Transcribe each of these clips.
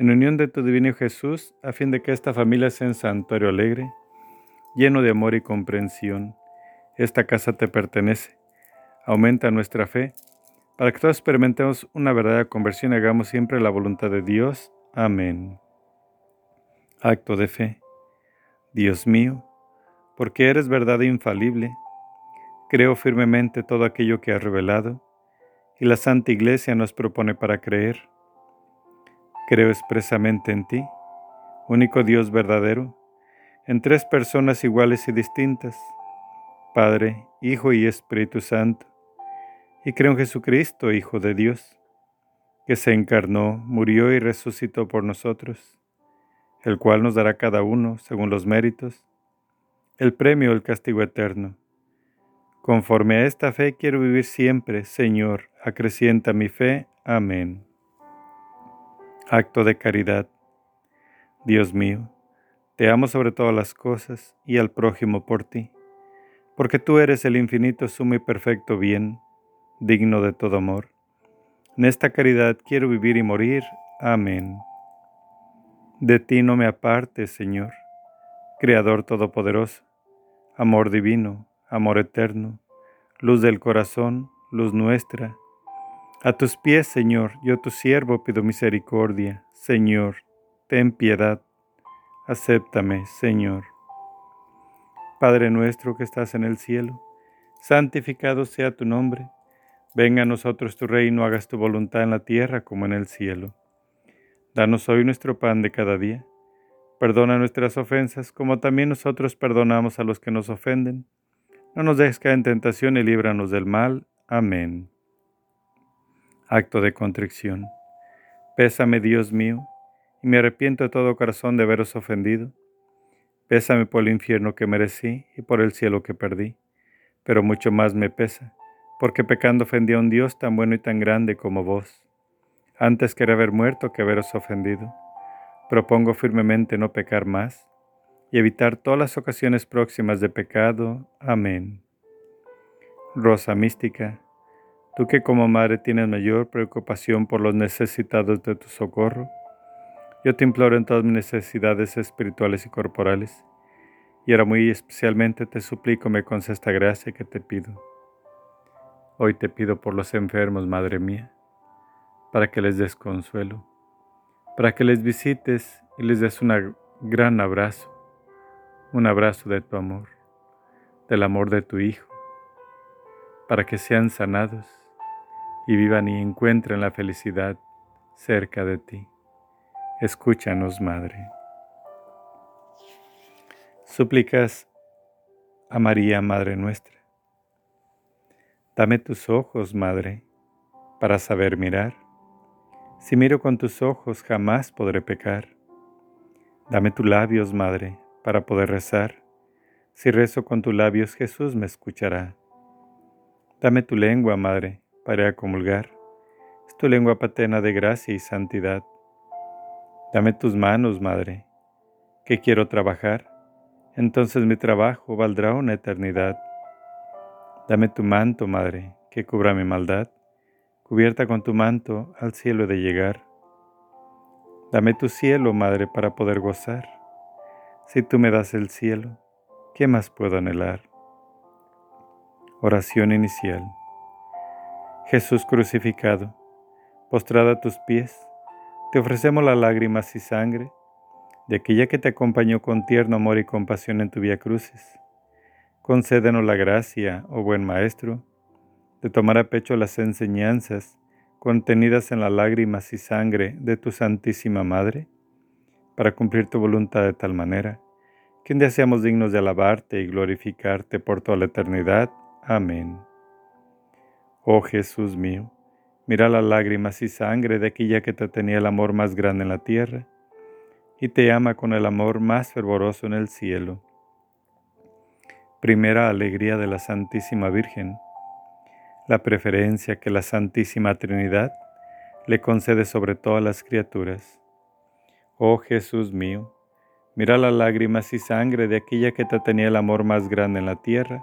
en unión de tu divino Jesús, a fin de que esta familia sea un santuario alegre, lleno de amor y comprensión. Esta casa te pertenece. Aumenta nuestra fe, para que todos experimentemos una verdadera conversión y hagamos siempre la voluntad de Dios. Amén. Acto de fe. Dios mío, porque eres verdad infalible, creo firmemente todo aquello que has revelado, y la Santa Iglesia nos propone para creer Creo expresamente en ti, único Dios verdadero, en tres personas iguales y distintas, Padre, Hijo y Espíritu Santo, y creo en Jesucristo, Hijo de Dios, que se encarnó, murió y resucitó por nosotros, el cual nos dará cada uno, según los méritos, el premio el castigo eterno. Conforme a esta fe quiero vivir siempre, Señor, acrecienta mi fe. Amén. Acto de caridad. Dios mío, te amo sobre todas las cosas y al prójimo por ti, porque tú eres el infinito, sumo y perfecto bien, digno de todo amor. En esta caridad quiero vivir y morir. Amén. De ti no me apartes, Señor, Creador Todopoderoso, amor divino, amor eterno, luz del corazón, luz nuestra, a tus pies, Señor, yo tu siervo pido misericordia. Señor, ten piedad. Acéptame, Señor. Padre nuestro que estás en el cielo, santificado sea tu nombre. Venga a nosotros tu reino, hagas tu voluntad en la tierra como en el cielo. Danos hoy nuestro pan de cada día. Perdona nuestras ofensas como también nosotros perdonamos a los que nos ofenden. No nos dejes caer en tentación y líbranos del mal. Amén. Acto de contrición. Pésame, Dios mío, y me arrepiento de todo corazón de haberos ofendido. Pésame por el infierno que merecí y por el cielo que perdí, pero mucho más me pesa, porque pecando ofendí a un Dios tan bueno y tan grande como vos. Antes quería haber muerto que haberos ofendido. Propongo firmemente no pecar más y evitar todas las ocasiones próximas de pecado. Amén. Rosa mística, Tú que como madre tienes mayor preocupación por los necesitados de tu socorro, yo te imploro en todas mis necesidades espirituales y corporales, y ahora muy especialmente te suplico me concedas esta gracia que te pido. Hoy te pido por los enfermos, Madre mía, para que les des consuelo, para que les visites y les des un gran abrazo, un abrazo de tu amor, del amor de tu Hijo, para que sean sanados y vivan y encuentren la felicidad cerca de ti. Escúchanos, Madre. Súplicas a María, Madre nuestra. Dame tus ojos, Madre, para saber mirar. Si miro con tus ojos jamás podré pecar. Dame tus labios, Madre, para poder rezar. Si rezo con tus labios Jesús me escuchará. Dame tu lengua, Madre, para comulgar. Es tu lengua paterna de gracia y santidad. Dame tus manos, Madre, que quiero trabajar, entonces mi trabajo valdrá una eternidad. Dame tu manto, Madre, que cubra mi maldad, cubierta con tu manto al cielo de llegar. Dame tu cielo, Madre, para poder gozar. Si tú me das el cielo, ¿qué más puedo anhelar? Oración inicial. Jesús crucificado, postrada a tus pies, te ofrecemos las lágrimas y sangre de aquella que te acompañó con tierno amor y compasión en tu vía crucis. Concédenos la gracia, oh buen Maestro, de tomar a pecho las enseñanzas contenidas en las lágrimas y sangre de tu Santísima Madre, para cumplir tu voluntad de tal manera que un día seamos dignos de alabarte y glorificarte por toda la eternidad. Amén. Oh Jesús mío, mira las lágrimas y sangre de aquella que te tenía el amor más grande en la tierra, y te ama con el amor más fervoroso en el cielo. Primera alegría de la Santísima Virgen, la preferencia que la Santísima Trinidad le concede sobre todas las criaturas. Oh Jesús mío, mira las lágrimas y sangre de aquella que te tenía el amor más grande en la tierra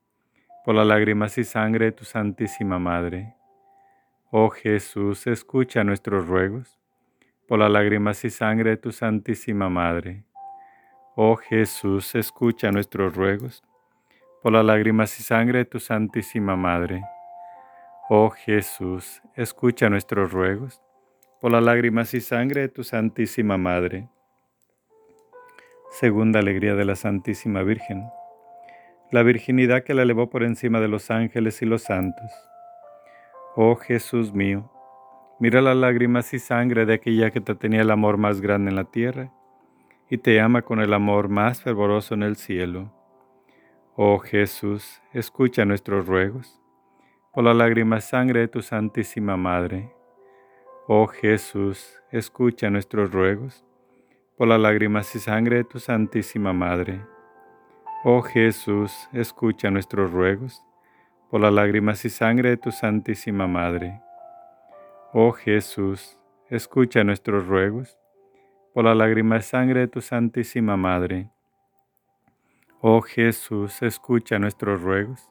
por las lágrimas y sangre de tu Santísima Madre. Oh Jesús, escucha nuestros ruegos por las lágrimas y sangre de tu Santísima Madre. Oh Jesús, escucha nuestros ruegos por las lágrimas y sangre de tu Santísima Madre. Oh Jesús, escucha nuestros ruegos por las lágrimas y sangre de tu Santísima Madre. Segunda alegría de la Santísima Virgen, la virginidad que la elevó por encima de los ángeles y los santos. Oh Jesús mío, mira las lágrimas y sangre de aquella que te tenía el amor más grande en la tierra y te ama con el amor más fervoroso en el cielo. Oh Jesús, escucha nuestros ruegos por la lágrima sangre de tu Santísima Madre. Oh Jesús, escucha nuestros ruegos, por la lágrimas y sangre de tu Santísima Madre. Oh Jesús, escucha nuestros ruegos, por las lágrimas y sangre de tu Santísima Madre. Oh Jesús, escucha nuestros ruegos, por la lágrima y sangre de tu Santísima Madre. Oh Jesús, escucha nuestros ruegos,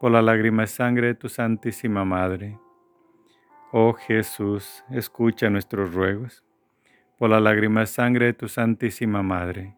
por la lágrima y sangre de tu Santísima Madre. Oh Jesús, escucha nuestros ruegos, por la lágrima y sangre de tu Santísima Madre.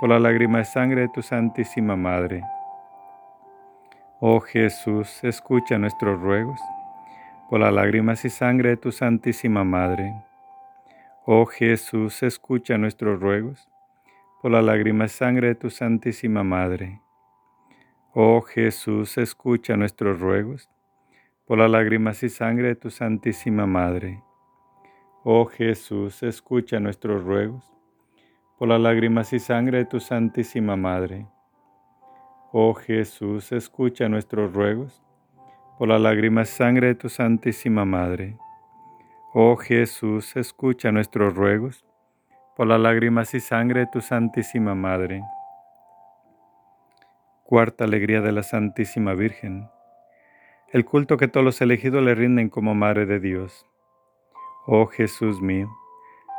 por la lágrima y sangre de tu Santísima Madre. Oh Jesús, escucha nuestros ruegos por las lágrimas y sangre de tu Santísima Madre. Oh Jesús, escucha nuestros ruegos por la lágrima y sangre de tu Santísima Madre. Oh Jesús, escucha nuestros ruegos por las lágrimas y sangre de tu Santísima Madre. Oh Jesús, escucha nuestros ruegos por las lágrimas y sangre de tu Santísima Madre. Oh Jesús, escucha nuestros ruegos por las lágrimas y sangre de tu Santísima Madre. Oh Jesús, escucha nuestros ruegos por las lágrimas y sangre de tu Santísima Madre. Cuarta alegría de la Santísima Virgen. El culto que todos los elegidos le rinden como Madre de Dios. Oh Jesús mío,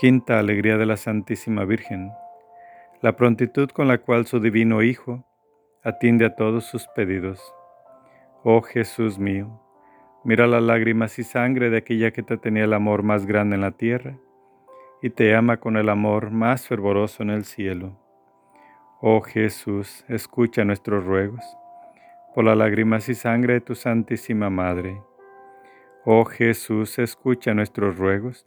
Quinta alegría de la Santísima Virgen, la prontitud con la cual su divino Hijo atiende a todos sus pedidos. Oh Jesús mío, mira las lágrimas y sangre de aquella que te tenía el amor más grande en la tierra y te ama con el amor más fervoroso en el cielo. Oh Jesús, escucha nuestros ruegos, por las lágrimas y sangre de tu Santísima Madre. Oh Jesús, escucha nuestros ruegos,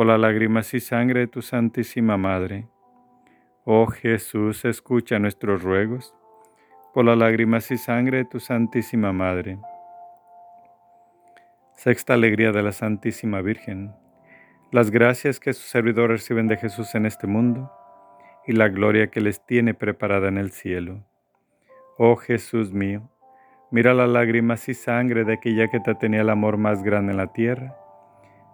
por las lágrimas y sangre de tu Santísima Madre. Oh Jesús, escucha nuestros ruegos, por las lágrimas y sangre de tu Santísima Madre. Sexta alegría de la Santísima Virgen. Las gracias que sus servidores reciben de Jesús en este mundo y la gloria que les tiene preparada en el cielo. Oh Jesús mío, mira las lágrimas y sangre de aquella que te tenía el amor más grande en la tierra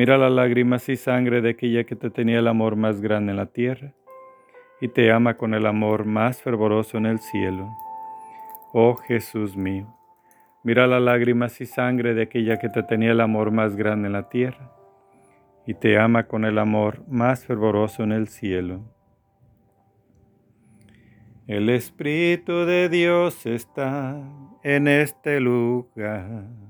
mira las lágrimas y sangre de aquella que te tenía el amor más grande en la tierra y te ama con el amor más fervoroso en el cielo. Oh Jesús mío, mira las lágrimas y sangre de aquella que te tenía el amor más grande en la tierra y te ama con el amor más fervoroso en el cielo. El Espíritu de Dios está en este lugar.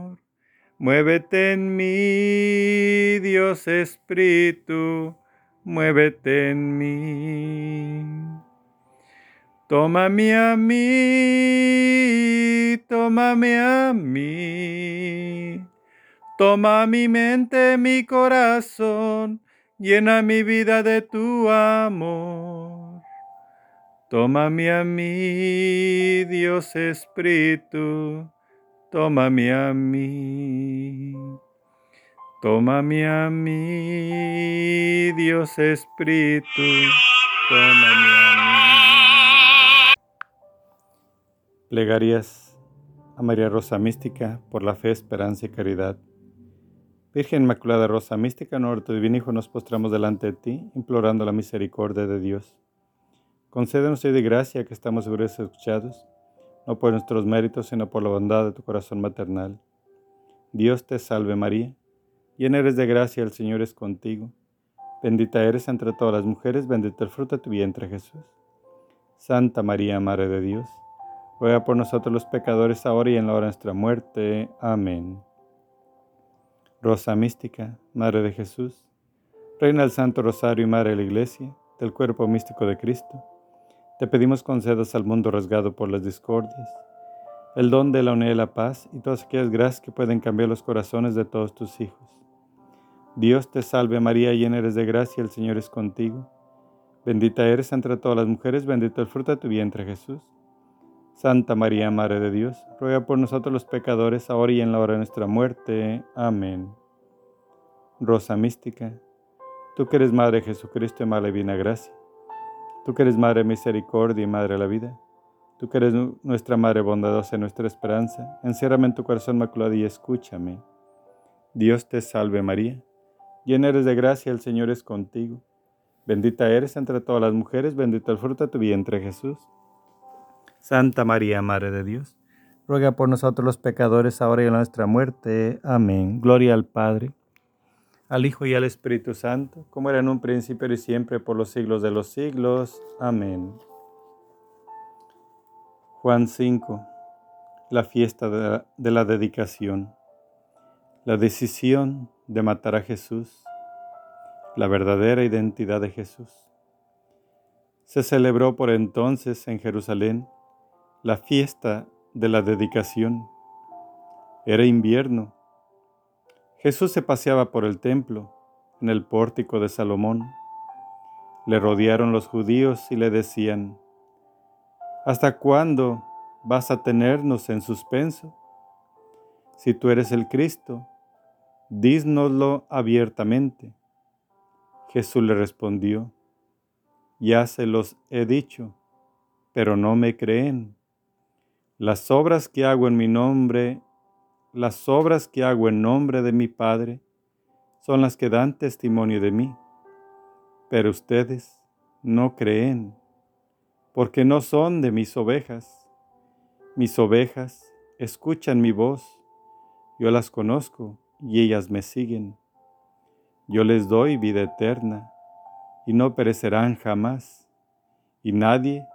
Muévete en mí, Dios Espíritu, muévete en mí. Tómame a mí, tómame a mí. Toma mi mente, mi corazón, llena mi vida de tu amor. Tómame a mí, Dios Espíritu tómame a mí. Tómame a mí, Dios Espíritu, tómame a mí. Plegarias a María Rosa Mística por la fe, esperanza y caridad. Virgen Inmaculada Rosa Mística, nuestro divino Hijo, nos postramos delante de ti, implorando la misericordia de Dios. Concédenos hoy de gracia que estamos seguros escuchados no por nuestros méritos, sino por la bondad de tu corazón maternal. Dios te salve María, llena eres de gracia, el Señor es contigo. Bendita eres entre todas las mujeres, bendito el fruto de tu vientre Jesús. Santa María, Madre de Dios, ruega por nosotros los pecadores, ahora y en la hora de nuestra muerte. Amén. Rosa mística, Madre de Jesús, Reina del Santo Rosario y Madre de la Iglesia, del cuerpo místico de Cristo te pedimos concedas al mundo rasgado por las discordias, el don de la unidad y la paz y todas aquellas gracias que pueden cambiar los corazones de todos tus hijos. Dios te salve María, llena eres de gracia, el Señor es contigo. Bendita eres entre todas las mujeres, bendito el fruto de tu vientre Jesús. Santa María, Madre de Dios, ruega por nosotros los pecadores, ahora y en la hora de nuestra muerte. Amén. Rosa mística, tú que eres Madre de Jesucristo y Madre Divina Gracia Tú que eres Madre Misericordia y Madre de la Vida, tú que eres nuestra Madre bondadosa y nuestra esperanza, enciérrame en tu corazón maculado y escúchame. Dios te salve María, llena eres de gracia, el Señor es contigo. Bendita eres entre todas las mujeres, bendito el fruto de tu vientre Jesús. Santa María, Madre de Dios, ruega por nosotros los pecadores, ahora y en nuestra muerte. Amén. Gloria al Padre al Hijo y al Espíritu Santo, como era en un principio y siempre por los siglos de los siglos. Amén. Juan 5. La fiesta de la, de la dedicación. La decisión de matar a Jesús. La verdadera identidad de Jesús. Se celebró por entonces en Jerusalén la fiesta de la dedicación. Era invierno Jesús se paseaba por el templo, en el pórtico de Salomón. Le rodearon los judíos y le decían, ¿Hasta cuándo vas a tenernos en suspenso? Si tú eres el Cristo, dísnoslo abiertamente. Jesús le respondió, Ya se los he dicho, pero no me creen. Las obras que hago en mi nombre las obras que hago en nombre de mi Padre son las que dan testimonio de mí, pero ustedes no creen, porque no son de mis ovejas. Mis ovejas escuchan mi voz, yo las conozco y ellas me siguen. Yo les doy vida eterna y no perecerán jamás, y nadie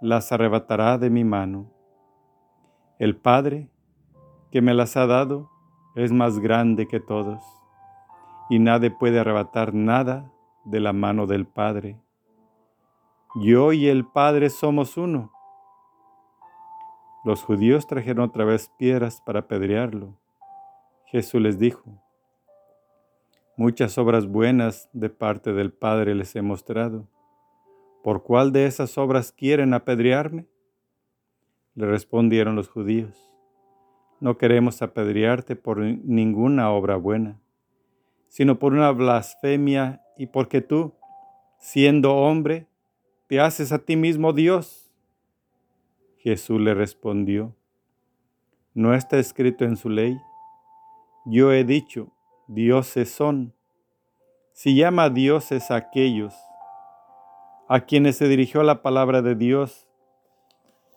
las arrebatará de mi mano. El Padre que me las ha dado es más grande que todos, y nadie puede arrebatar nada de la mano del Padre. Yo y el Padre somos uno. Los judíos trajeron otra vez piedras para apedrearlo. Jesús les dijo, Muchas obras buenas de parte del Padre les he mostrado. ¿Por cuál de esas obras quieren apedrearme? Le respondieron los judíos no queremos apedrearte por ninguna obra buena, sino por una blasfemia y porque tú, siendo hombre, te haces a ti mismo Dios. Jesús le respondió, ¿no está escrito en su ley? Yo he dicho, dioses son. Si llama dioses a aquellos a quienes se dirigió la palabra de Dios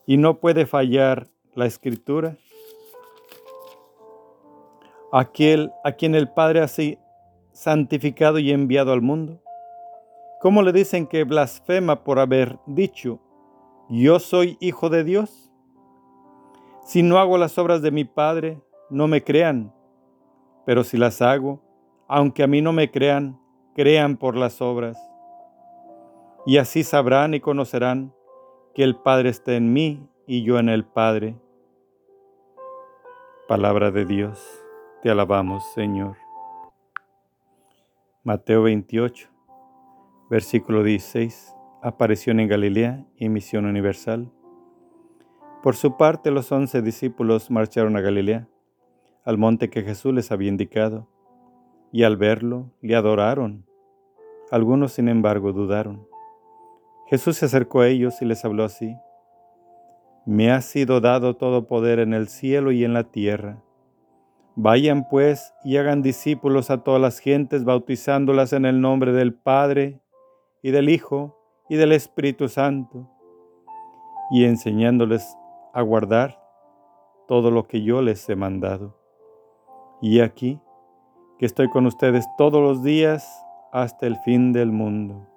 y no puede fallar la escritura, aquel a quien el Padre ha santificado y enviado al mundo? ¿Cómo le dicen que blasfema por haber dicho, yo soy hijo de Dios? Si no hago las obras de mi Padre, no me crean. pero si las hago, aunque a mí no me crean, crean por las obras. Y así sabrán y conocerán que el Padre está en mí y yo en el Padre. Palabra de Dios, te alabamos Señor. Mateo 28, versículo 16. Aparición en Galilea y misión universal. Por su parte, los once discípulos marcharon a Galilea, al monte que Jesús les había indicado, y al verlo le adoraron. Algunos, sin embargo, dudaron. Jesús se acercó a ellos y les habló así. Me ha sido dado todo poder en el cielo y en la tierra. Vayan pues y hagan discípulos a todas las gentes, bautizándolas en el nombre del Padre y del Hijo y del Espíritu Santo, y enseñándoles a guardar todo lo que yo les he mandado. Y aquí que estoy con ustedes todos los días hasta el fin del mundo.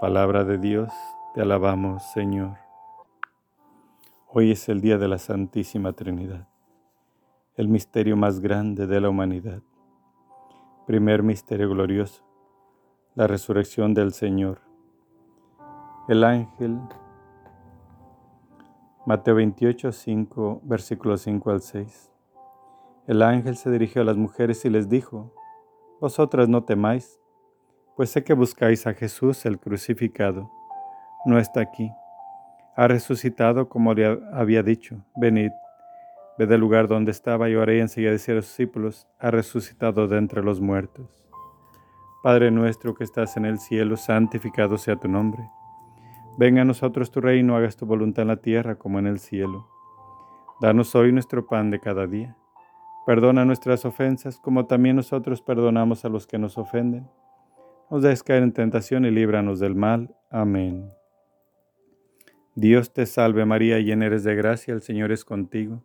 Palabra de Dios, te alabamos Señor. Hoy es el día de la Santísima Trinidad, el misterio más grande de la humanidad. Primer misterio glorioso, la resurrección del Señor. El ángel, Mateo 28, 5, versículos 5 al 6. El ángel se dirigió a las mujeres y les dijo, Vosotras no temáis pues sé que buscáis a Jesús el crucificado. No está aquí. Ha resucitado como le había dicho. Venid, ved el lugar donde estaba y oré enseguida decir a sus discípulos, ha resucitado de entre los muertos. Padre nuestro que estás en el cielo, santificado sea tu nombre. Venga a nosotros tu reino, hagas tu voluntad en la tierra como en el cielo. Danos hoy nuestro pan de cada día. Perdona nuestras ofensas como también nosotros perdonamos a los que nos ofenden nos dejes caer en tentación y líbranos del mal. Amén. Dios te salve María, llena eres de gracia, el Señor es contigo.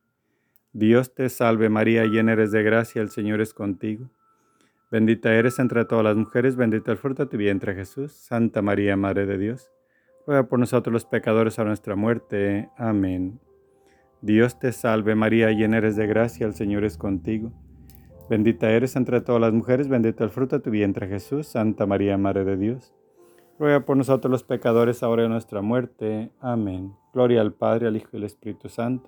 Dios te salve María, llena eres de gracia, el Señor es contigo. Bendita eres entre todas las mujeres, bendito el fruto de tu vientre Jesús. Santa María, Madre de Dios, ruega por nosotros los pecadores en nuestra muerte. Amén. Dios te salve María, llena eres de gracia, el Señor es contigo. Bendita eres entre todas las mujeres, bendito el fruto de tu vientre Jesús. Santa María, Madre de Dios ruega por nosotros los pecadores, ahora en nuestra muerte. Amén. Gloria al Padre, al Hijo y al Espíritu Santo,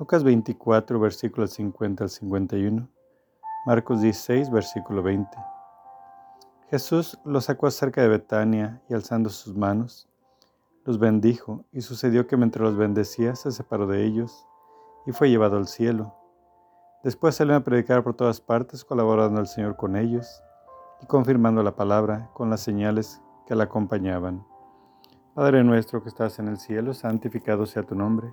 Lucas 24, versículos 50 al 51. Marcos 16, versículo 20. Jesús los sacó cerca de Betania y alzando sus manos, los bendijo y sucedió que mientras los bendecía se separó de ellos y fue llevado al cielo. Después salió a predicar por todas partes, colaborando al Señor con ellos y confirmando la palabra con las señales que la acompañaban. Padre nuestro que estás en el cielo, santificado sea tu nombre.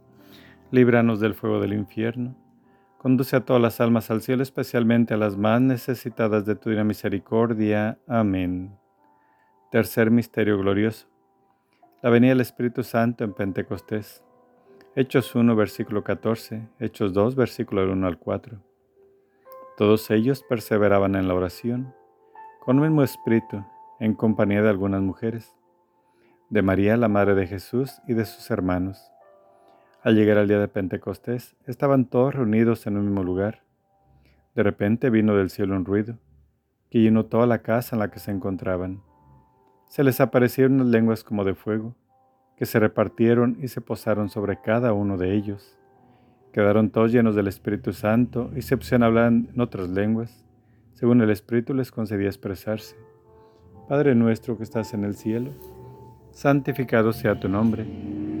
líbranos del fuego del infierno. Conduce a todas las almas al cielo, especialmente a las más necesitadas de tu divina misericordia. Amén. Tercer misterio glorioso. La venida del Espíritu Santo en Pentecostés. Hechos 1, versículo 14. Hechos 2, versículo 1 al 4. Todos ellos perseveraban en la oración, con el mismo espíritu, en compañía de algunas mujeres, de María, la Madre de Jesús, y de sus hermanos al llegar al día de Pentecostés, estaban todos reunidos en un mismo lugar. De repente vino del cielo un ruido, que llenó toda la casa en la que se encontraban. Se les aparecieron unas lenguas como de fuego, que se repartieron y se posaron sobre cada uno de ellos. Quedaron todos llenos del Espíritu Santo y se pusieron a hablar en otras lenguas, según el Espíritu les concedía expresarse. Padre nuestro que estás en el cielo, santificado sea tu nombre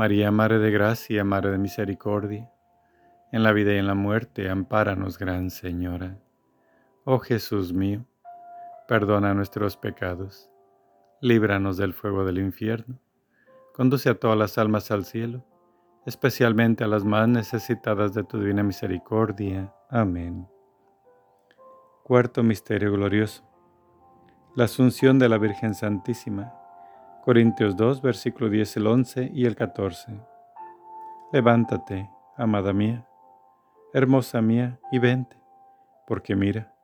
María, Madre de Gracia, Madre de Misericordia, en la vida y en la muerte, ampáranos, Gran Señora. Oh Jesús mío, Perdona nuestros pecados, líbranos del fuego del infierno, conduce a todas las almas al cielo, especialmente a las más necesitadas de tu divina misericordia. Amén. Cuarto Misterio Glorioso. La Asunción de la Virgen Santísima. Corintios 2, versículo 10, el 11 y el 14. Levántate, amada mía, hermosa mía, y vente, porque mira,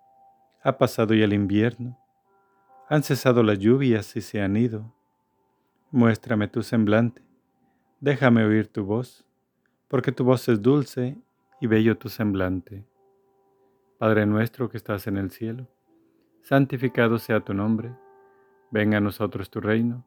ha pasado ya el invierno, han cesado las lluvias y se han ido. Muéstrame tu semblante, déjame oír tu voz, porque tu voz es dulce y bello tu semblante. Padre nuestro que estás en el cielo, santificado sea tu nombre, venga a nosotros tu reino,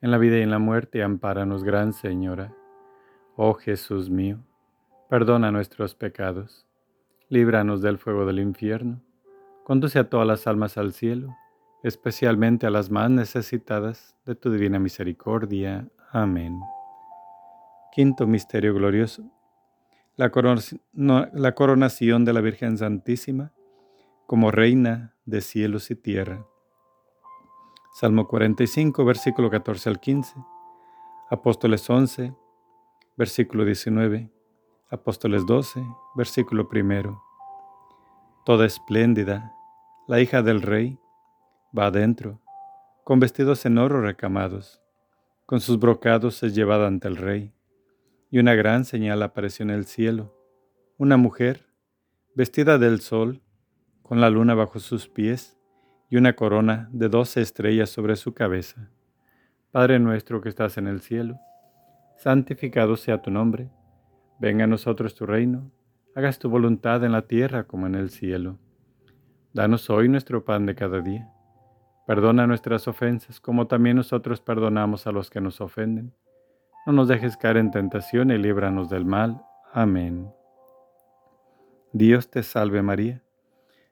en la vida y en la muerte, ampáranos, Gran Señora. Oh Jesús mío, perdona nuestros pecados, líbranos del fuego del infierno, conduce a todas las almas al cielo, especialmente a las más necesitadas de tu divina misericordia. Amén. Quinto Misterio Glorioso. La, la coronación de la Virgen Santísima como Reina de cielos y tierra. Salmo 45, versículo 14 al 15. Apóstoles 11, versículo 19. Apóstoles 12, versículo primero. Toda espléndida, la hija del rey, va adentro, con vestidos en oro recamados, con sus brocados es llevada ante el rey, y una gran señal apareció en el cielo, una mujer, vestida del sol, con la luna bajo sus pies, y una corona de doce estrellas sobre su cabeza. Padre nuestro que estás en el cielo, santificado sea tu nombre, venga a nosotros tu reino, hagas tu voluntad en la tierra como en el cielo. Danos hoy nuestro pan de cada día. Perdona nuestras ofensas como también nosotros perdonamos a los que nos ofenden. No nos dejes caer en tentación y líbranos del mal. Amén. Dios te salve María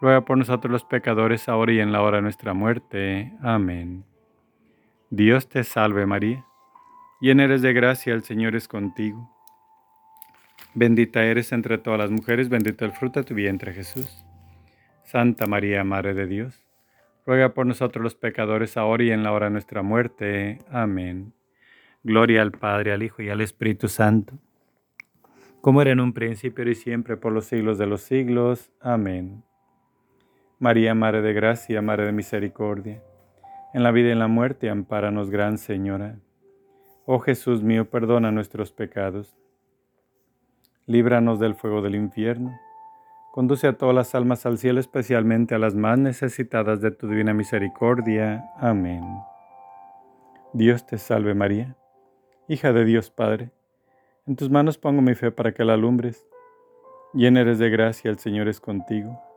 ruega por nosotros los pecadores, ahora y en la hora de nuestra muerte. Amén. Dios te salve María, llena eres de gracia, el Señor es contigo. Bendita eres entre todas las mujeres, bendito el fruto de tu vientre Jesús. Santa María, Madre de Dios, ruega por nosotros los pecadores, ahora y en la hora de nuestra muerte. Amén. Gloria al Padre, al Hijo y al Espíritu Santo, como era en un principio y siempre, por los siglos de los siglos. Amén. María, Madre de Gracia, Madre de Misericordia en la vida y en la muerte, ampáranos, Gran Señora. Oh Jesús mío, perdona nuestros pecados. Líbranos del fuego del infierno. Conduce a todas las almas al cielo, especialmente a las más necesitadas de tu divina misericordia. Amén. Dios te salve María, hija de Dios Padre. En tus manos pongo mi fe para que la alumbres. Llena eres de gracia, el Señor es contigo.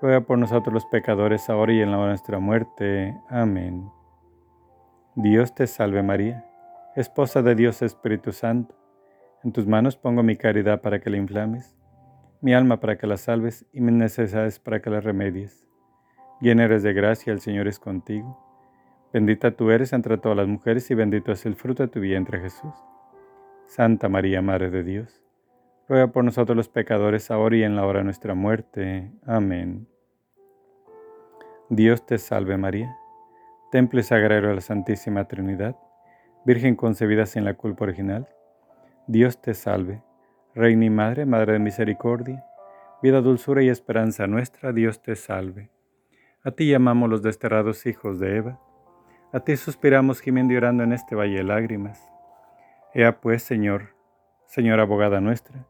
ruega por nosotros los pecadores, ahora y en la hora de nuestra muerte. Amén. Dios te salve María, esposa de Dios Espíritu Santo. En tus manos pongo mi caridad para que la inflames, mi alma para que la salves y mis necesidades para que la remedies. Llena eres de gracia, el Señor es contigo. Bendita tú eres entre todas las mujeres y bendito es el fruto de tu vientre Jesús. Santa María, Madre de Dios, ruega por nosotros los pecadores ahora y en la hora de nuestra muerte. Amén. Dios te salve María Temple sagrado de la Santísima Trinidad, Virgen concebida sin la culpa original, Dios te salve, Reina y Madre, Madre de Misericordia, vida, dulzura y esperanza nuestra, Dios te salve. A ti llamamos los desterrados hijos de Eva, a ti suspiramos gimiendo y orando en este valle de lágrimas. Ea pues, Señor, Señor abogada nuestra,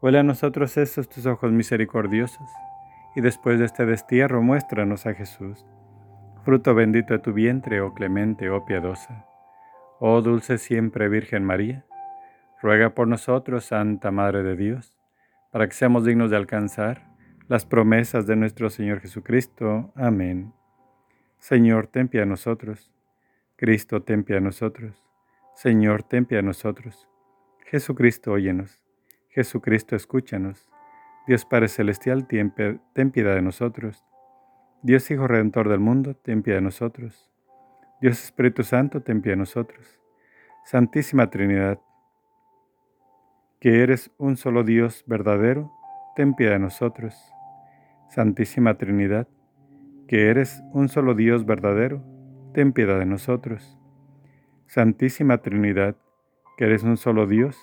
huele a nosotros estos tus ojos misericordiosos, y después de este destierro muéstranos a Jesús fruto bendito de tu vientre, oh clemente, oh piadosa. Oh dulce siempre Virgen María, ruega por nosotros, Santa Madre de Dios, para que seamos dignos de alcanzar las promesas de nuestro Señor Jesucristo. Amén. Señor, ten pie a nosotros. Cristo, ten pie a nosotros. Señor, ten pie a nosotros. Jesucristo, óyenos. Jesucristo, escúchanos. Dios Padre Celestial, ten piedad de nosotros. Dios Hijo Redentor del mundo, ten piedad de nosotros. Dios Espíritu Santo, ten piedad de nosotros. Santísima Trinidad, que eres un solo Dios verdadero, ten piedad de nosotros. Santísima Trinidad, que eres un solo Dios verdadero, ten piedad de nosotros. Santísima Trinidad, que eres un solo Dios,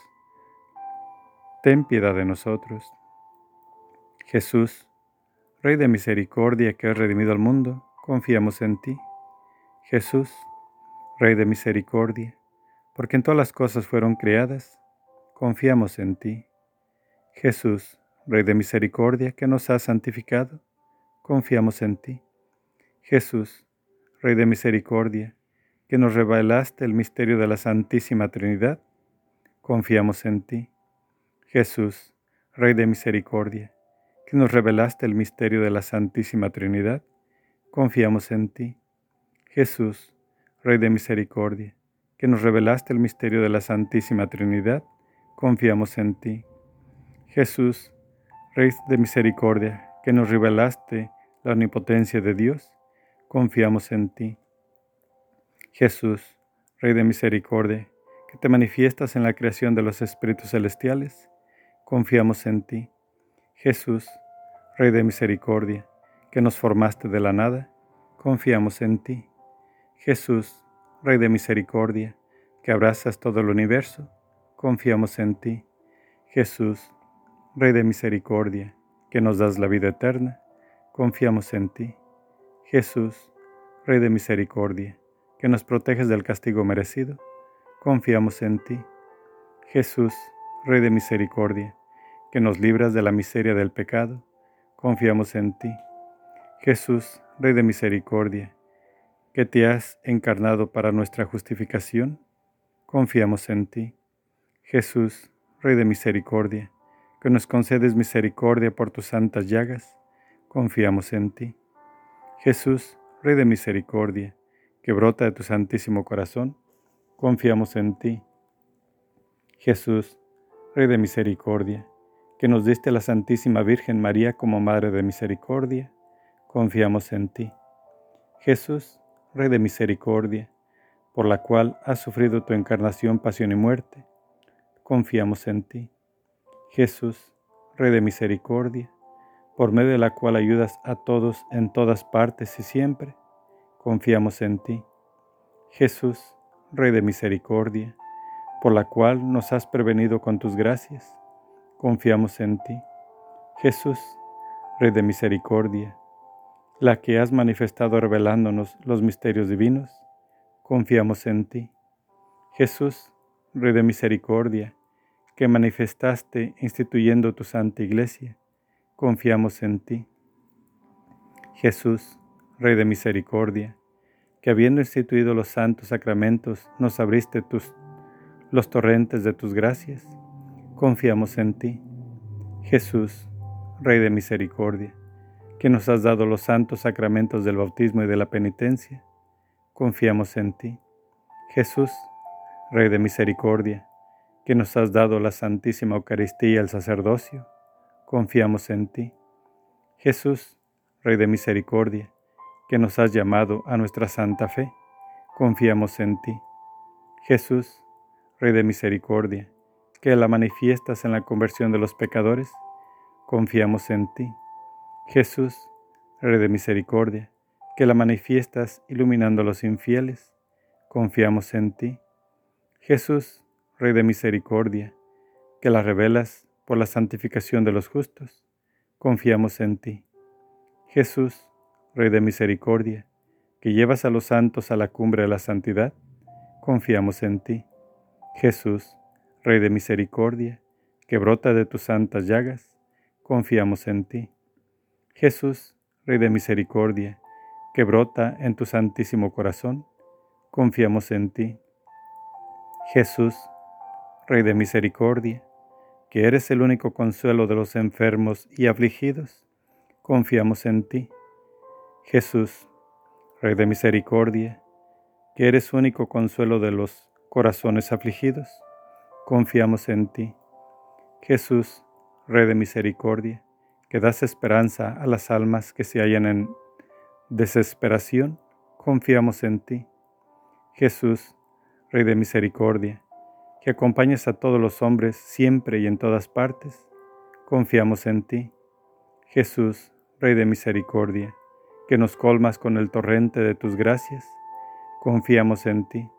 ten piedad de nosotros. Jesús, Rey de misericordia que has redimido al mundo, confiamos en ti. Jesús, Rey de misericordia, porque en todas las cosas fueron creadas, confiamos en ti. Jesús, Rey de Misericordia, que nos has santificado, confiamos en ti. Jesús, Rey de Misericordia, que nos revelaste el misterio de la Santísima Trinidad, confiamos en ti. Jesús, Rey de Misericordia, que nos revelaste el misterio de la Santísima Trinidad, confiamos en ti. Jesús, Rey de Misericordia, que nos revelaste el misterio de la Santísima Trinidad, confiamos en ti. Jesús, Rey de Misericordia, que nos revelaste la omnipotencia de Dios, confiamos en ti. Jesús, Rey de Misericordia, que te manifiestas en la creación de los espíritus celestiales, confiamos en ti. Jesús, Rey de Misericordia, que nos formaste de la nada, confiamos en ti. Jesús, Rey de Misericordia, que abrazas todo el universo, confiamos en ti. Jesús, Rey de Misericordia, que nos das la vida eterna, confiamos en ti. Jesús, Rey de Misericordia, que nos proteges del castigo merecido, confiamos en ti. Jesús, Rey de Misericordia, que nos libras de la miseria del pecado, confiamos en ti. Jesús, Rey de Misericordia, que te has encarnado para nuestra justificación, confiamos en ti. Jesús, Rey de Misericordia, que nos concedes misericordia por tus santas llagas, confiamos en ti. Jesús, Rey de Misericordia, que brota de tu santísimo corazón, confiamos en ti. Jesús, Rey de Misericordia, que nos diste a la Santísima Virgen María como Madre de Misericordia, confiamos en ti. Jesús, Rey de Misericordia, por la cual has sufrido tu encarnación, pasión y muerte, confiamos en ti. Jesús, Rey de Misericordia, por medio de la cual ayudas a todos en todas partes y siempre, confiamos en ti. Jesús, Rey de Misericordia, por la cual nos has prevenido con tus gracias, confiamos en ti. Jesús, Rey de Misericordia, la que has manifestado revelándonos los misterios divinos, confiamos en ti. Jesús, Rey de Misericordia, que manifestaste instituyendo tu Santa Iglesia, confiamos en ti. Jesús, Rey de Misericordia, que habiendo instituido los santos sacramentos nos abriste tus, los torrentes de tus gracias, confiamos en ti. Jesús, Rey de Misericordia, que nos has dado los santos sacramentos del bautismo y de la penitencia, confiamos en ti. Jesús, Rey de Misericordia, que nos has dado la Santísima Eucaristía y el sacerdocio, confiamos en ti. Jesús, Rey de Misericordia, que nos has llamado a nuestra santa fe, confiamos en ti. Jesús, Rey de Misericordia, que la manifiestas en la conversión de los pecadores, confiamos en ti. Jesús, Rey de Misericordia, que la manifiestas iluminando a los infieles, confiamos en ti. Jesús, Rey de Misericordia, que la revelas por la santificación de los justos, confiamos en ti. Jesús, Rey de Misericordia, que llevas a los santos a la cumbre de la santidad, confiamos en ti. Jesús, Rey de Misericordia, que brota de tus santas llagas, confiamos en ti. Jesús, Rey de Misericordia, que brota en tu santísimo corazón, confiamos en ti. Jesús, Rey de Misericordia, que eres el único consuelo de los enfermos y afligidos, confiamos en ti. Jesús, Rey de Misericordia, que eres único consuelo de los corazones afligidos, confiamos en ti. Jesús, Rey de Misericordia, que das esperanza a las almas que se hallan en desesperación, confiamos en ti. Jesús, Rey de Misericordia, que acompañas a todos los hombres siempre y en todas partes, confiamos en ti. Jesús, Rey de Misericordia, que nos colmas con el torrente de tus gracias, confiamos en ti.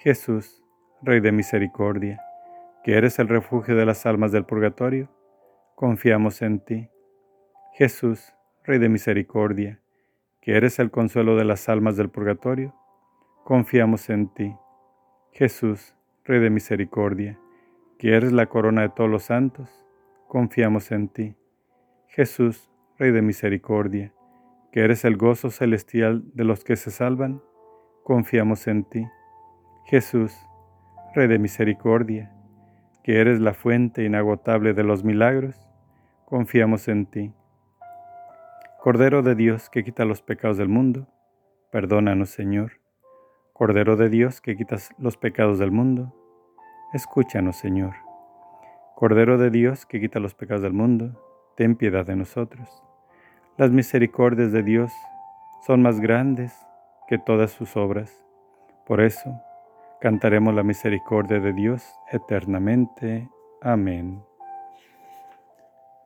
Jesús, Rey de Misericordia, que eres el refugio de las almas del purgatorio, confiamos en ti. Jesús, Rey de Misericordia, que eres el consuelo de las almas del purgatorio, confiamos en ti. Jesús, Rey de Misericordia, que eres la corona de todos los santos, confiamos en ti. Jesús, Rey de misericordia, que eres el gozo celestial de los que se salvan, confiamos en ti. Jesús, Rey de misericordia, que eres la fuente inagotable de los milagros, confiamos en ti. Cordero de Dios que quita los pecados del mundo, perdónanos Señor. Cordero de Dios que quitas los pecados del mundo, escúchanos Señor. Cordero de Dios que quita los pecados del mundo, ten piedad de nosotros. Las misericordias de Dios son más grandes que todas sus obras. Por eso, cantaremos la misericordia de Dios eternamente. Amén.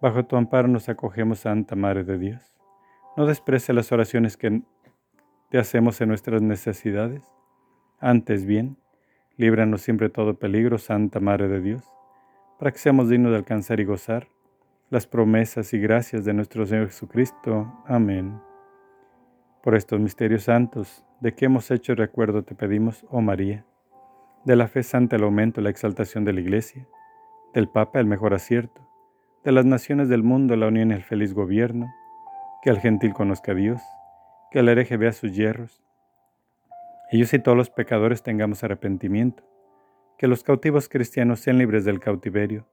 Bajo tu amparo nos acogemos, Santa Madre de Dios. No desprecie las oraciones que te hacemos en nuestras necesidades. Antes bien, líbranos siempre de todo peligro, Santa Madre de Dios, para que seamos dignos de alcanzar y gozar las promesas y gracias de nuestro Señor Jesucristo. Amén. Por estos misterios santos, de que hemos hecho recuerdo te pedimos, oh María de la fe santa el aumento y la exaltación de la Iglesia, del Papa el mejor acierto, de las naciones del mundo la unión y el feliz gobierno, que el gentil conozca a Dios, que el hereje vea sus hierros. Ellos y todos los pecadores tengamos arrepentimiento, que los cautivos cristianos sean libres del cautiverio,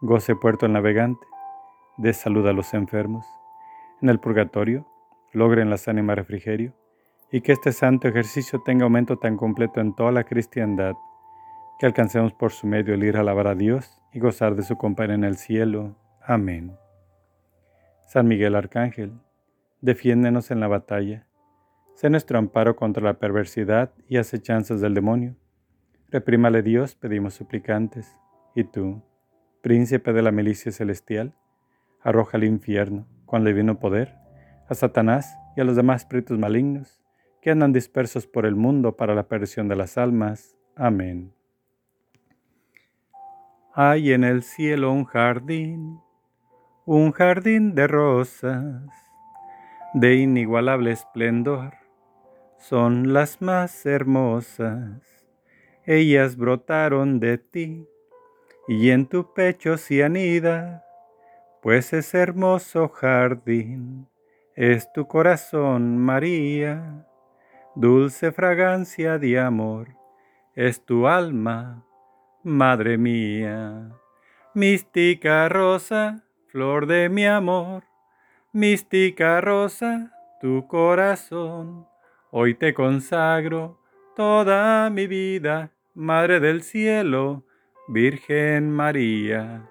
goce puerto el navegante, dé salud a los enfermos, en el purgatorio logren las ánimas refrigerio, y que este santo ejercicio tenga aumento tan completo en toda la cristiandad que alcancemos por su medio el ir a alabar a Dios y gozar de su compañía en el cielo. Amén. San Miguel Arcángel, defiéndenos en la batalla. Sé nuestro amparo contra la perversidad y acechanzas del demonio. Reprímale Dios, pedimos suplicantes. Y tú, príncipe de la milicia celestial, arroja al infierno, con divino poder, a Satanás y a los demás espíritus malignos que andan dispersos por el mundo para la perdición de las almas. Amén. Hay en el cielo un jardín, un jardín de rosas, de inigualable esplendor, son las más hermosas. Ellas brotaron de ti, y en tu pecho se anida, pues ese hermoso jardín es tu corazón, María dulce fragancia de amor, es tu alma, madre mía. Mística rosa, flor de mi amor, mística rosa, tu corazón, hoy te consagro toda mi vida, Madre del cielo, Virgen María.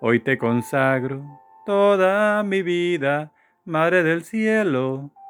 Hoy te consagro toda mi vida, Madre del cielo,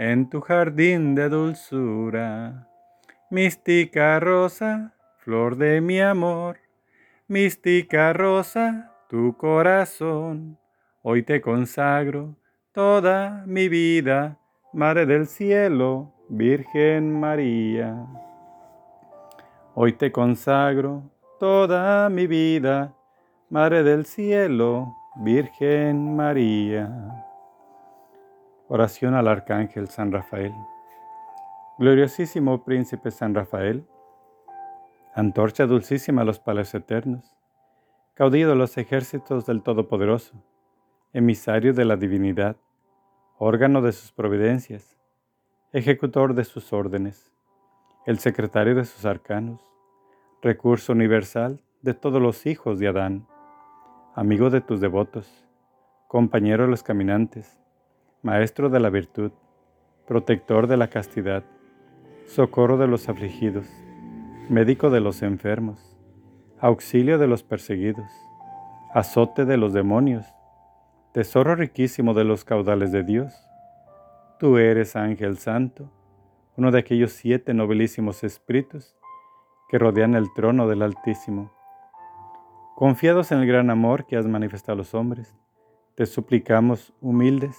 en tu jardín de dulzura. Mística rosa, flor de mi amor, mística rosa, tu corazón, hoy te consagro toda mi vida, Madre del cielo, Virgen María. Hoy te consagro toda mi vida, Madre del cielo, Virgen María. Oración al Arcángel San Rafael. Gloriosísimo Príncipe San Rafael, antorcha dulcísima a los palacios eternos, caudillo de los ejércitos del Todopoderoso, emisario de la divinidad, órgano de sus providencias, ejecutor de sus órdenes, el secretario de sus arcanos, recurso universal de todos los hijos de Adán, amigo de tus devotos, compañero de los caminantes, Maestro de la virtud, protector de la castidad, socorro de los afligidos, médico de los enfermos, auxilio de los perseguidos, azote de los demonios, tesoro riquísimo de los caudales de Dios. Tú eres ángel santo, uno de aquellos siete nobilísimos espíritus que rodean el trono del Altísimo. Confiados en el gran amor que has manifestado a los hombres, te suplicamos, humildes,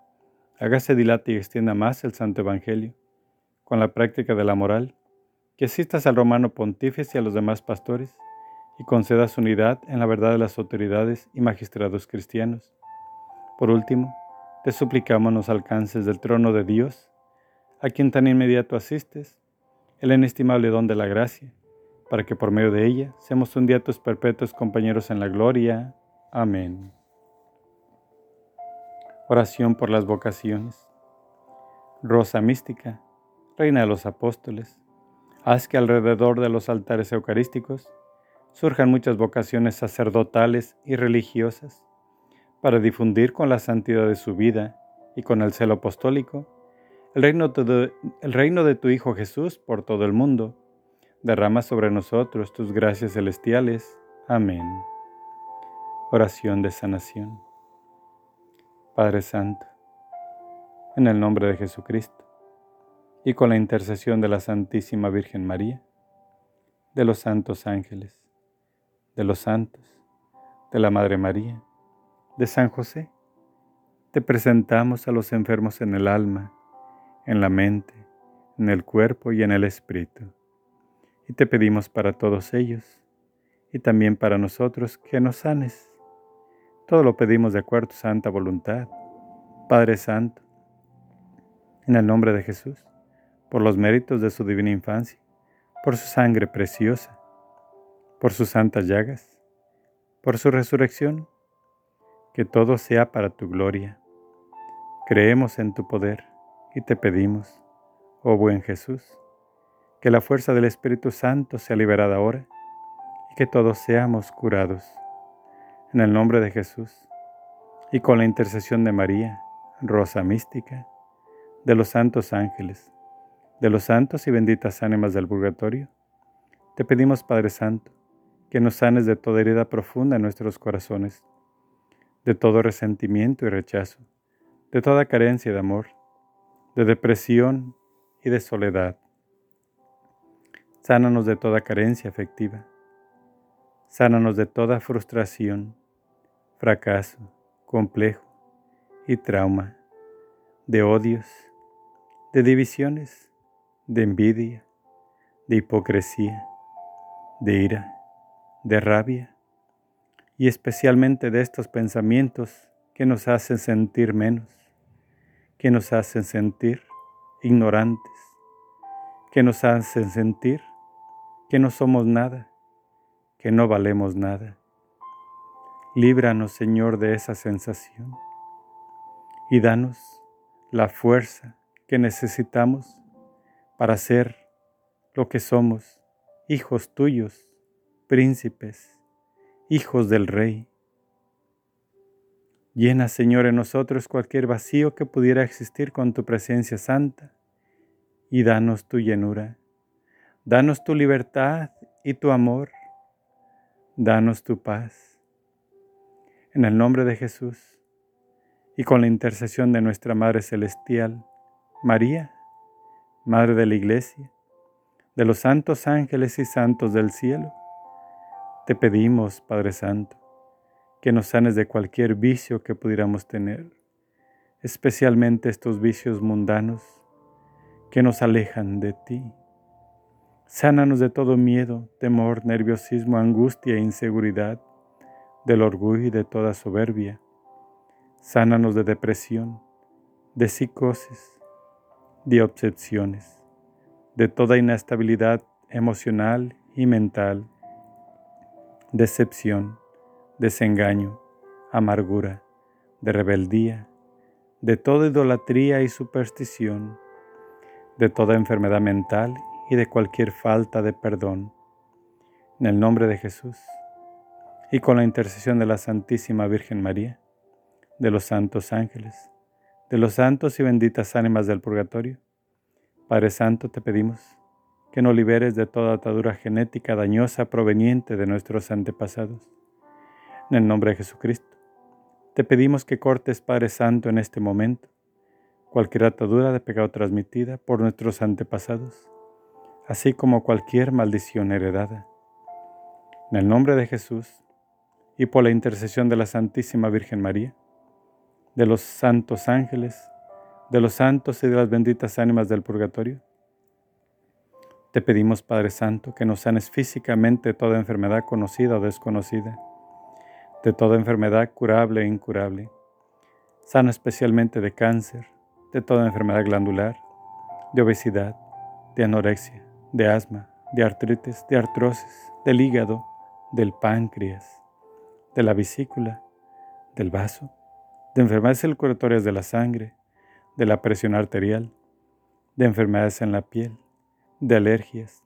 hágase dilate y extienda más el Santo Evangelio, con la práctica de la moral, que asistas al romano pontífice y a los demás pastores, y concedas unidad en la verdad de las autoridades y magistrados cristianos. Por último, te suplicamos nos alcances del trono de Dios, a quien tan inmediato asistes, el inestimable don de la gracia, para que por medio de ella seamos un día tus perpetuos compañeros en la gloria. Amén. Oración por las vocaciones. Rosa mística, Reina de los Apóstoles, haz que alrededor de los altares eucarísticos surjan muchas vocaciones sacerdotales y religiosas para difundir con la santidad de su vida y con el celo apostólico el reino, de, tu Hijo Jesús por todo el mundo. Derrama sobre nosotros tus gracias celestiales. Amén. Oración de sanación. Padre Santo, en el nombre de Jesucristo, y con la intercesión de la Santísima Virgen María, de los santos ángeles, de los santos, de la Madre María, de San José, te presentamos a los enfermos en el alma, en la mente, en el cuerpo y en el espíritu. Y te pedimos para todos ellos, y también para nosotros, que nos sanes todo lo pedimos de acuerdo a tu santa voluntad. Padre Santo, en el nombre de Jesús, por los méritos de su divina infancia, por su sangre preciosa, por sus santas llagas, por su resurrección, que todo sea para tu gloria. Creemos en tu poder y te pedimos, oh buen Jesús, que la fuerza del Espíritu Santo sea liberada ahora y que todos seamos curados en el nombre de Jesús y con la intercesión de María, Rosa Mística, de los santos ángeles, de los santos y benditas ánimas del purgatorio, te pedimos Padre Santo, que nos sanes de toda herida profunda en nuestros corazones, de todo resentimiento y rechazo, de toda carencia de amor, de depresión y de soledad. Sánanos de toda carencia afectiva. Sánanos de toda frustración fracaso, complejo y trauma, de odios, de divisiones, de envidia, de hipocresía, de ira, de rabia y especialmente de estos pensamientos que nos hacen sentir menos, que nos hacen sentir ignorantes, que nos hacen sentir que no somos nada, que no valemos nada Líbranos, Señor, de esa sensación y danos la fuerza que necesitamos para ser lo que somos, hijos tuyos, príncipes, hijos del Rey. Llena, Señor, en nosotros cualquier vacío que pudiera existir con tu presencia santa y danos tu llenura. Danos tu libertad y tu amor. Danos tu paz en el nombre de Jesús y con la intercesión de nuestra Madre Celestial, María, Madre de la Iglesia, de los santos ángeles y santos del cielo, te pedimos, Padre Santo, que nos sanes de cualquier vicio que pudiéramos tener, especialmente estos vicios mundanos que nos alejan de ti. Sánanos de todo miedo, temor, nerviosismo, angustia e inseguridad del orgullo y de toda soberbia. Sánanos de depresión, de psicosis, de obsesiones, de toda inestabilidad emocional y mental, decepción, desengaño, amargura, de rebeldía, de toda idolatría y superstición, de toda enfermedad mental y de cualquier falta de perdón. En el nombre de Jesús y con la intercesión de la Santísima Virgen María, de los santos ángeles, de los santos y benditas ánimas del purgatorio. Padre Santo, te pedimos que nos liberes de toda atadura genética dañosa proveniente de nuestros antepasados. En el nombre de Jesucristo, te pedimos que cortes, Padre Santo, en este momento, cualquier atadura de pecado transmitida por nuestros antepasados, así como cualquier maldición heredada. En el nombre de Jesús, y por la intercesión de la Santísima Virgen María, de los santos ángeles, de los santos y de las benditas ánimas del purgatorio, te pedimos, Padre Santo, que nos sanes físicamente toda enfermedad conocida o desconocida, de toda enfermedad curable e incurable. Sano especialmente de cáncer, de toda enfermedad glandular, de obesidad, de anorexia, de asma, de artritis, de artrosis, del hígado, del páncreas, de la vesícula, del vaso, de enfermedades circulatorias de la sangre, de la presión arterial, de enfermedades en la piel, de alergias,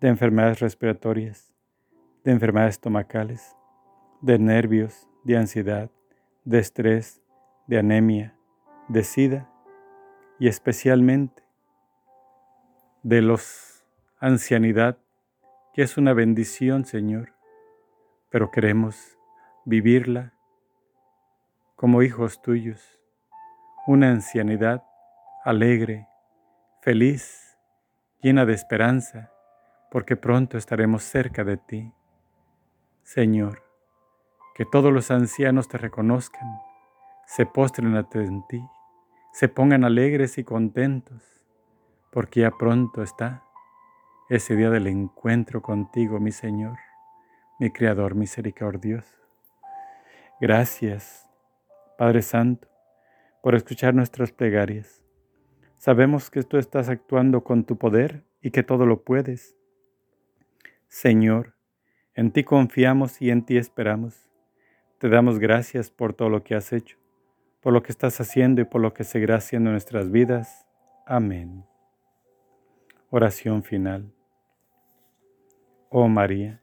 de enfermedades respiratorias, de enfermedades estomacales, de nervios, de ansiedad, de estrés, de anemia, de sida y especialmente de los ancianidad, que es una bendición, Señor, pero queremos vivirla como hijos tuyos, una ancianidad alegre, feliz, llena de esperanza, porque pronto estaremos cerca de ti. Señor, que todos los ancianos te reconozcan, se postren ante ti, se pongan alegres y contentos, porque ya pronto está ese día del encuentro contigo, mi Señor, mi Creador misericordioso. Gracias, Padre Santo, por escuchar nuestras plegarias. Sabemos que tú estás actuando con tu poder y que todo lo puedes. Señor, en ti confiamos y en ti esperamos. Te damos gracias por todo lo que has hecho, por lo que estás haciendo y por lo que seguirás haciendo en nuestras vidas. Amén. Oración final. Oh María,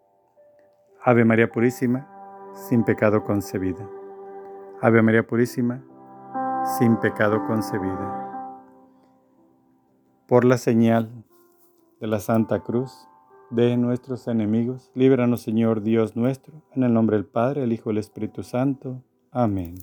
Ave María Purísima, sin pecado concebida. Ave María Purísima, sin pecado concebida por la señal de la Santa Cruz de nuestros enemigos, líbranos Señor Dios nuestro, en el nombre del Padre, el Hijo y el Espíritu Santo. Amén.